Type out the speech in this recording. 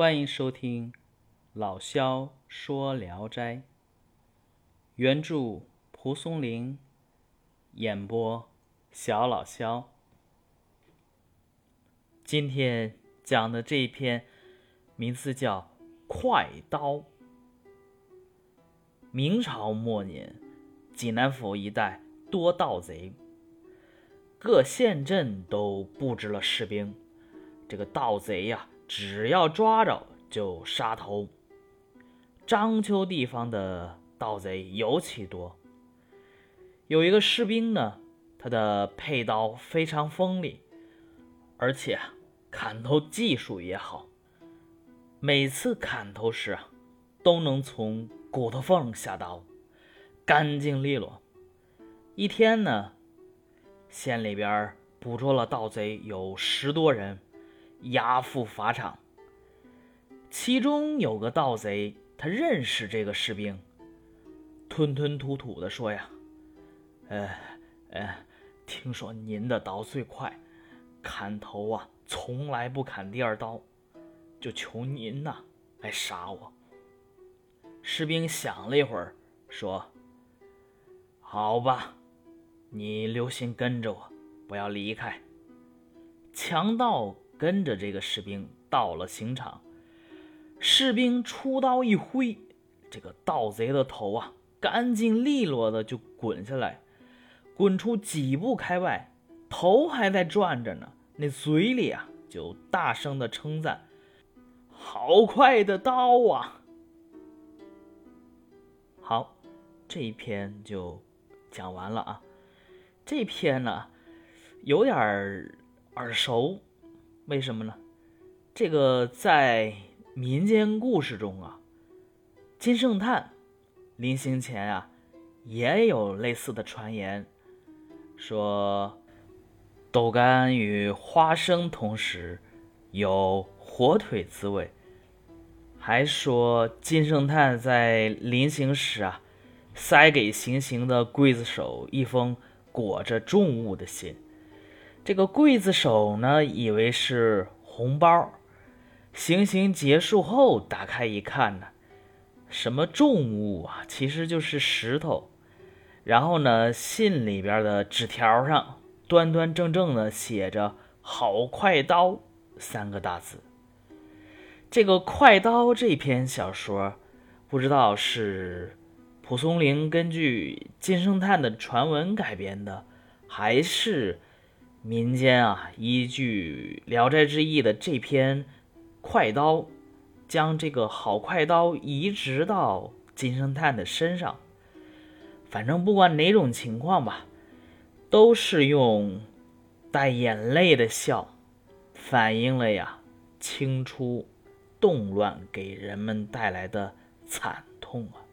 欢迎收听老萧说聊斋，原著蒲松龄，演播小老萧。今天讲的这一篇名字叫《快刀》。明朝末年，济南府一带多盗贼，各县镇都布置了士兵。这个盗贼呀。只要抓着就杀头。章丘地方的盗贼尤其多。有一个士兵呢，他的佩刀非常锋利，而且砍头技术也好。每次砍头时啊，都能从骨头缝下刀，干净利落。一天呢，县里边捕捉了盗贼有十多人。押赴法场，其中有个盗贼，他认识这个士兵，吞吞吐吐的说：“呀，呃，呃，听说您的刀最快，砍头啊从来不砍第二刀，就求您呐来杀我。”士兵想了一会儿，说：“好吧，你留心跟着我，不要离开。”强盗。跟着这个士兵到了刑场，士兵出刀一挥，这个盗贼的头啊，干净利落的就滚下来，滚出几步开外，头还在转着呢，那嘴里啊就大声的称赞：“好快的刀啊！”好，这一篇就讲完了啊。这篇呢，有点耳熟。为什么呢？这个在民间故事中啊，金圣叹临行前啊，也有类似的传言，说豆干与花生同时有火腿滋味，还说金圣叹在临行时啊，塞给行刑的刽子手一封裹着重物的信。这个刽子手呢，以为是红包。行刑结束后，打开一看呢，什么重物啊？其实就是石头。然后呢，信里边的纸条上端端正正的写着“好快刀”三个大字。这个《快刀》这篇小说，不知道是蒲松龄根据金圣叹的传闻改编的，还是？民间啊，依据《聊斋志异》的这篇《快刀》，将这个好快刀移植到金圣叹的身上。反正不管哪种情况吧，都是用带眼泪的笑，反映了呀清初动乱给人们带来的惨痛啊。